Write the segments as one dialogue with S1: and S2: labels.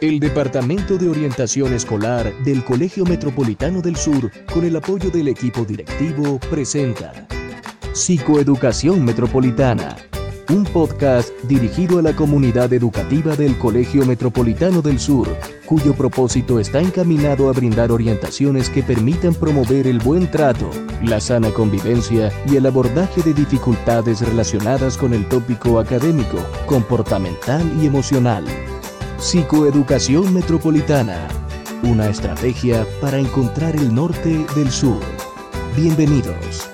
S1: El Departamento de Orientación Escolar del Colegio Metropolitano del Sur, con el apoyo del equipo directivo, presenta Psicoeducación Metropolitana, un podcast dirigido a la comunidad educativa del Colegio Metropolitano del Sur, cuyo propósito está encaminado a brindar orientaciones que permitan promover el buen trato, la sana convivencia y el abordaje de dificultades relacionadas con el tópico académico, comportamental y emocional. Psicoeducación Metropolitana, una estrategia para encontrar el norte del sur. Bienvenidos.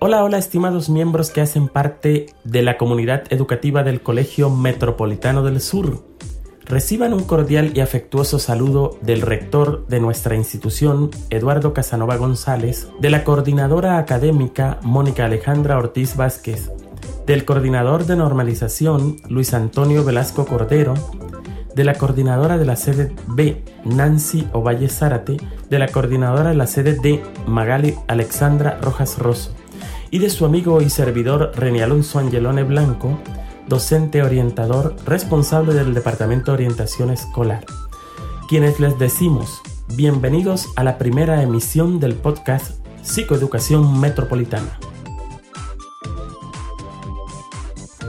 S2: Hola, hola estimados miembros que hacen parte de la comunidad educativa del Colegio Metropolitano del Sur. Reciban un cordial y afectuoso saludo del rector de nuestra institución, Eduardo Casanova González, de la coordinadora académica, Mónica Alejandra Ortiz Vázquez, del coordinador de normalización, Luis Antonio Velasco Cordero, de la coordinadora de la sede B, Nancy Ovalle Zárate, de la coordinadora de la sede D, Magali Alexandra Rojas Rosso, y de su amigo y servidor René Alonso Angelone Blanco, docente orientador responsable del Departamento de Orientación Escolar, quienes les decimos bienvenidos a la primera emisión del podcast Psicoeducación Metropolitana.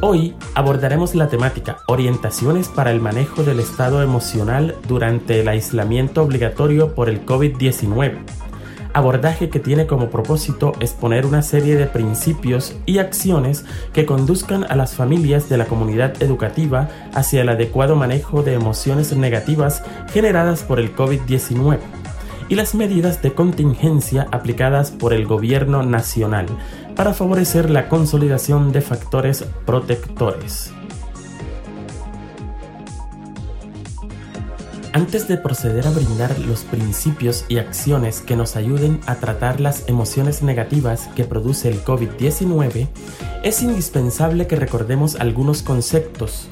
S2: Hoy abordaremos la temática Orientaciones para el manejo del estado emocional durante el aislamiento obligatorio por el COVID-19 abordaje que tiene como propósito exponer una serie de principios y acciones que conduzcan a las familias de la comunidad educativa hacia el adecuado manejo de emociones negativas generadas por el COVID-19 y las medidas de contingencia aplicadas por el gobierno nacional para favorecer la consolidación de factores protectores. Antes de proceder a brindar los principios y acciones que nos ayuden a tratar las emociones negativas que produce el COVID-19, es indispensable que recordemos algunos conceptos.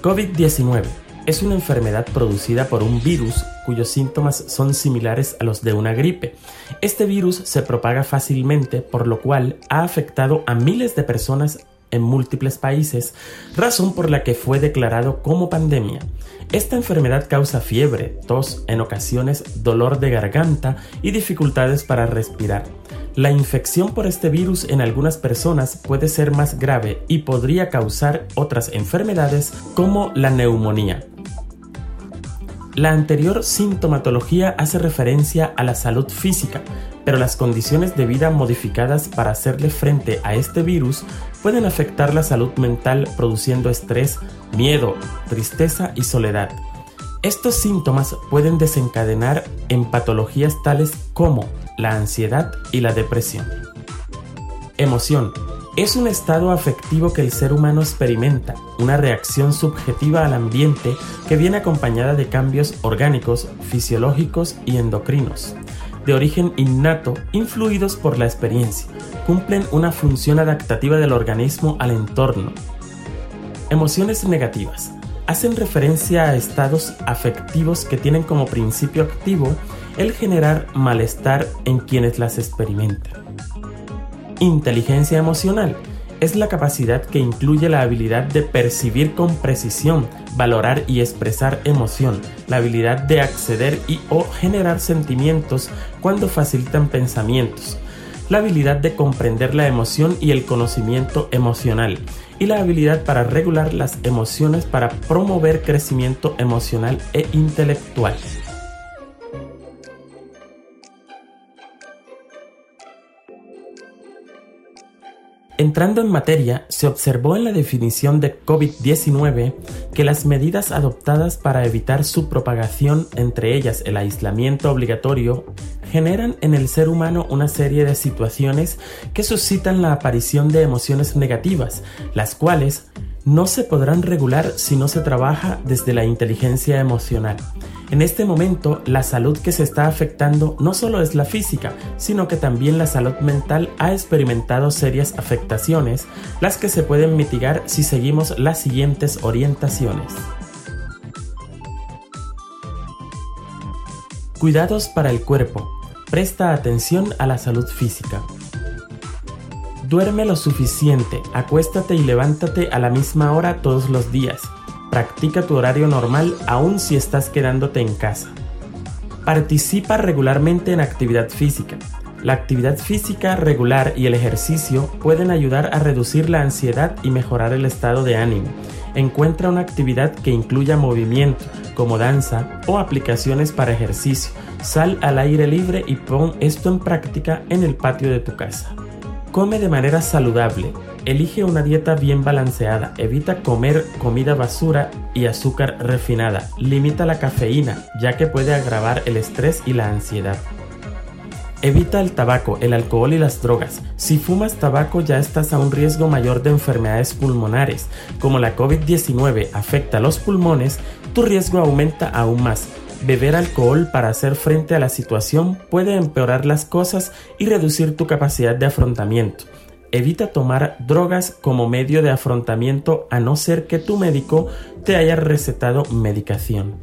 S2: COVID-19 es una enfermedad producida por un virus cuyos síntomas son similares a los de una gripe. Este virus se propaga fácilmente, por lo cual ha afectado a miles de personas en múltiples países, razón por la que fue declarado como pandemia. Esta enfermedad causa fiebre, tos, en ocasiones dolor de garganta y dificultades para respirar. La infección por este virus en algunas personas puede ser más grave y podría causar otras enfermedades como la neumonía. La anterior sintomatología hace referencia a la salud física, pero las condiciones de vida modificadas para hacerle frente a este virus pueden afectar la salud mental produciendo estrés, miedo, tristeza y soledad. Estos síntomas pueden desencadenar en patologías tales como la ansiedad y la depresión. Emoción es un estado afectivo que el ser humano experimenta, una reacción subjetiva al ambiente que viene acompañada de cambios orgánicos, fisiológicos y endocrinos, de origen innato, influidos por la experiencia. Cumplen una función adaptativa del organismo al entorno. Emociones negativas. Hacen referencia a estados afectivos que tienen como principio activo el generar malestar en quienes las experimentan. Inteligencia emocional es la capacidad que incluye la habilidad de percibir con precisión, valorar y expresar emoción, la habilidad de acceder y o generar sentimientos cuando facilitan pensamientos, la habilidad de comprender la emoción y el conocimiento emocional, y la habilidad para regular las emociones para promover crecimiento emocional e intelectual. Entrando en materia, se observó en la definición de COVID-19 que las medidas adoptadas para evitar su propagación, entre ellas el aislamiento obligatorio, generan en el ser humano una serie de situaciones que suscitan la aparición de emociones negativas, las cuales no se podrán regular si no se trabaja desde la inteligencia emocional. En este momento, la salud que se está afectando no solo es la física, sino que también la salud mental ha experimentado serias afectaciones, las que se pueden mitigar si seguimos las siguientes orientaciones. Cuidados para el cuerpo. Presta atención a la salud física. Duerme lo suficiente, acuéstate y levántate a la misma hora todos los días. Practica tu horario normal aun si estás quedándote en casa. Participa regularmente en actividad física. La actividad física regular y el ejercicio pueden ayudar a reducir la ansiedad y mejorar el estado de ánimo. Encuentra una actividad que incluya movimiento, como danza o aplicaciones para ejercicio. Sal al aire libre y pon esto en práctica en el patio de tu casa. Come de manera saludable. Elige una dieta bien balanceada. Evita comer comida basura y azúcar refinada. Limita la cafeína, ya que puede agravar el estrés y la ansiedad. Evita el tabaco, el alcohol y las drogas. Si fumas tabaco ya estás a un riesgo mayor de enfermedades pulmonares. Como la COVID-19 afecta a los pulmones, tu riesgo aumenta aún más. Beber alcohol para hacer frente a la situación puede empeorar las cosas y reducir tu capacidad de afrontamiento. Evita tomar drogas como medio de afrontamiento a no ser que tu médico te haya recetado medicación.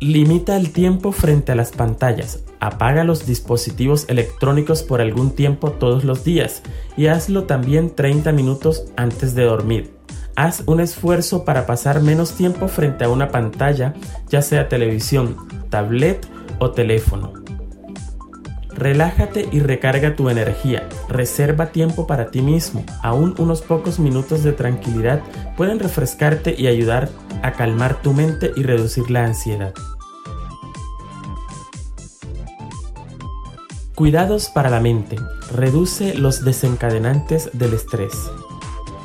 S2: Limita el tiempo frente a las pantallas. Apaga los dispositivos electrónicos por algún tiempo todos los días y hazlo también 30 minutos antes de dormir. Haz un esfuerzo para pasar menos tiempo frente a una pantalla, ya sea televisión, tablet o teléfono. Relájate y recarga tu energía. Reserva tiempo para ti mismo. Aún unos pocos minutos de tranquilidad pueden refrescarte y ayudar a calmar tu mente y reducir la ansiedad. Cuidados para la mente. Reduce los desencadenantes del estrés.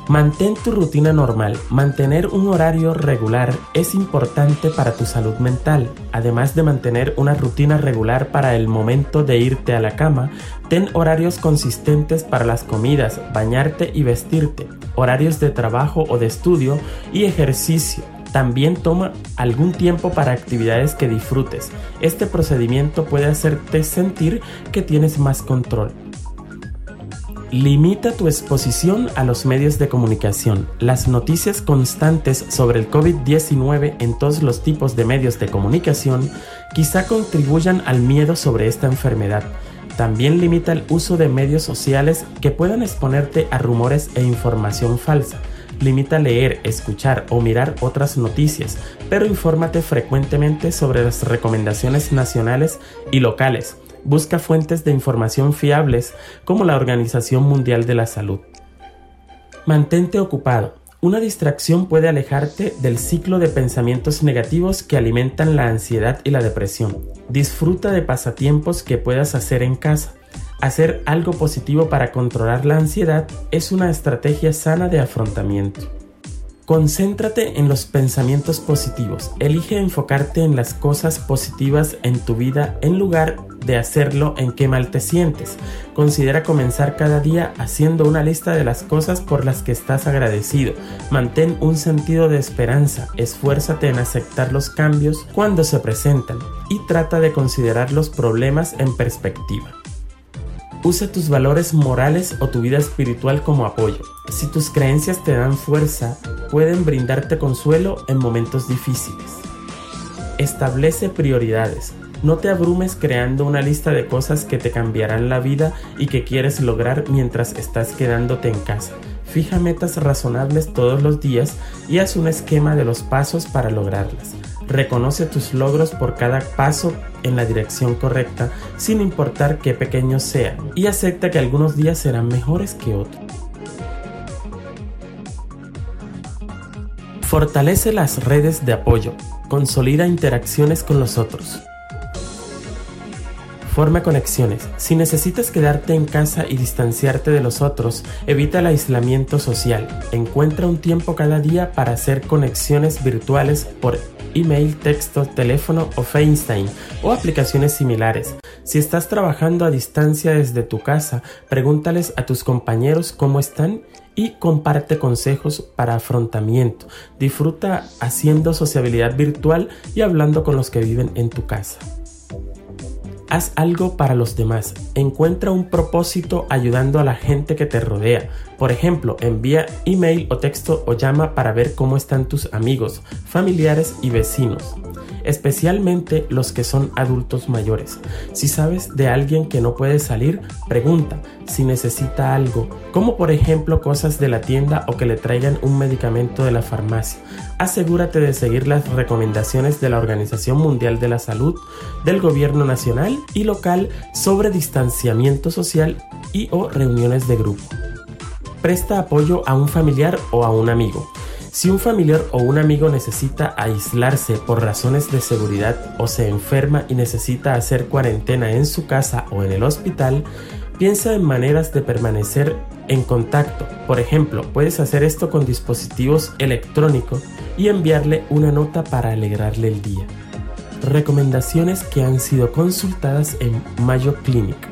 S2: Mantén tu rutina normal. Mantener un horario regular es importante para tu salud mental. Además de mantener una rutina regular para el momento de irte a la cama, ten horarios consistentes para las comidas, bañarte y vestirte, horarios de trabajo o de estudio y ejercicio también toma algún tiempo para actividades que disfrutes. Este procedimiento puede hacerte sentir que tienes más control. Limita tu exposición a los medios de comunicación. Las noticias constantes sobre el COVID-19 en todos los tipos de medios de comunicación quizá contribuyan al miedo sobre esta enfermedad. También limita el uso de medios sociales que puedan exponerte a rumores e información falsa. Limita leer, escuchar o mirar otras noticias, pero infórmate frecuentemente sobre las recomendaciones nacionales y locales. Busca fuentes de información fiables como la Organización Mundial de la Salud. Mantente ocupado. Una distracción puede alejarte del ciclo de pensamientos negativos que alimentan la ansiedad y la depresión. Disfruta de pasatiempos que puedas hacer en casa. Hacer algo positivo para controlar la ansiedad es una estrategia sana de afrontamiento. Concéntrate en los pensamientos positivos. Elige enfocarte en las cosas positivas en tu vida en lugar de hacerlo en qué mal te sientes. Considera comenzar cada día haciendo una lista de las cosas por las que estás agradecido. Mantén un sentido de esperanza. Esfuérzate en aceptar los cambios cuando se presentan y trata de considerar los problemas en perspectiva. Usa tus valores morales o tu vida espiritual como apoyo. Si tus creencias te dan fuerza, pueden brindarte consuelo en momentos difíciles. Establece prioridades. No te abrumes creando una lista de cosas que te cambiarán la vida y que quieres lograr mientras estás quedándote en casa. Fija metas razonables todos los días y haz un esquema de los pasos para lograrlas. Reconoce tus logros por cada paso en la dirección correcta, sin importar qué pequeños sean, y acepta que algunos días serán mejores que otros. Fortalece las redes de apoyo, consolida interacciones con los otros. Forma conexiones. Si necesitas quedarte en casa y distanciarte de los otros, evita el aislamiento social. Encuentra un tiempo cada día para hacer conexiones virtuales por email, texto, teléfono o FaceTime o aplicaciones similares. Si estás trabajando a distancia desde tu casa, pregúntales a tus compañeros cómo están y comparte consejos para afrontamiento. Disfruta haciendo sociabilidad virtual y hablando con los que viven en tu casa. Haz algo para los demás. Encuentra un propósito ayudando a la gente que te rodea. Por ejemplo, envía email o texto o llama para ver cómo están tus amigos, familiares y vecinos especialmente los que son adultos mayores. Si sabes de alguien que no puede salir, pregunta si necesita algo, como por ejemplo cosas de la tienda o que le traigan un medicamento de la farmacia. Asegúrate de seguir las recomendaciones de la Organización Mundial de la Salud, del gobierno nacional y local sobre distanciamiento social y o reuniones de grupo. Presta apoyo a un familiar o a un amigo. Si un familiar o un amigo necesita aislarse por razones de seguridad o se enferma y necesita hacer cuarentena en su casa o en el hospital, piensa en maneras de permanecer en contacto. Por ejemplo, puedes hacer esto con dispositivos electrónicos y enviarle una nota para alegrarle el día. Recomendaciones que han sido consultadas en Mayo Clinic.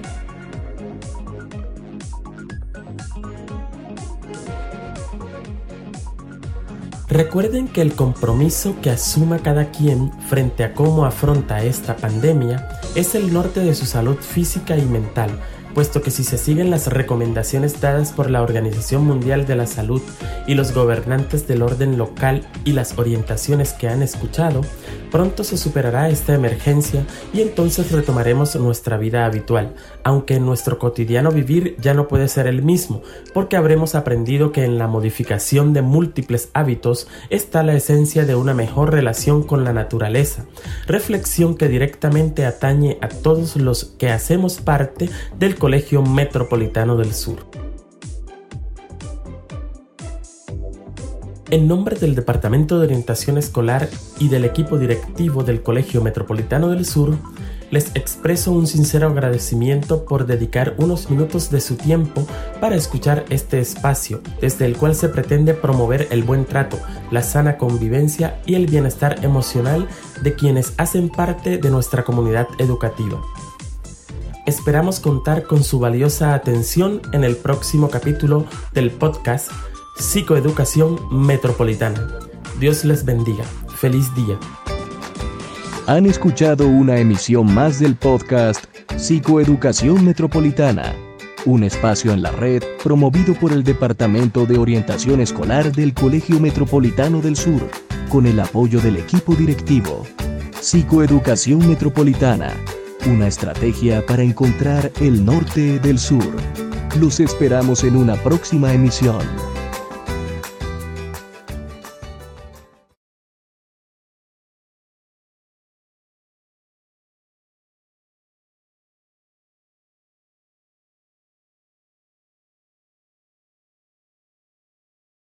S2: Recuerden que el compromiso que asuma cada quien frente a cómo afronta esta pandemia es el norte de su salud física y mental, puesto que si se siguen las recomendaciones dadas por la Organización Mundial de la Salud y los gobernantes del orden local y las orientaciones que han escuchado, Pronto se superará esta emergencia y entonces retomaremos nuestra vida habitual, aunque nuestro cotidiano vivir ya no puede ser el mismo, porque habremos aprendido que en la modificación de múltiples hábitos está la esencia de una mejor relación con la naturaleza, reflexión que directamente atañe a todos los que hacemos parte del Colegio Metropolitano del Sur. En nombre del Departamento de Orientación Escolar y del equipo directivo del Colegio Metropolitano del Sur, les expreso un sincero agradecimiento por dedicar unos minutos de su tiempo para escuchar este espacio, desde el cual se pretende promover el buen trato, la sana convivencia y el bienestar emocional de quienes hacen parte de nuestra comunidad educativa. Esperamos contar con su valiosa atención en el próximo capítulo del podcast Psicoeducación Metropolitana. Dios les bendiga. Feliz día.
S1: Han escuchado una emisión más del podcast Psicoeducación Metropolitana, un espacio en la red promovido por el Departamento de Orientación Escolar del Colegio Metropolitano del Sur, con el apoyo del equipo directivo. Psicoeducación Metropolitana, una estrategia para encontrar el norte del sur. Los esperamos en una próxima emisión.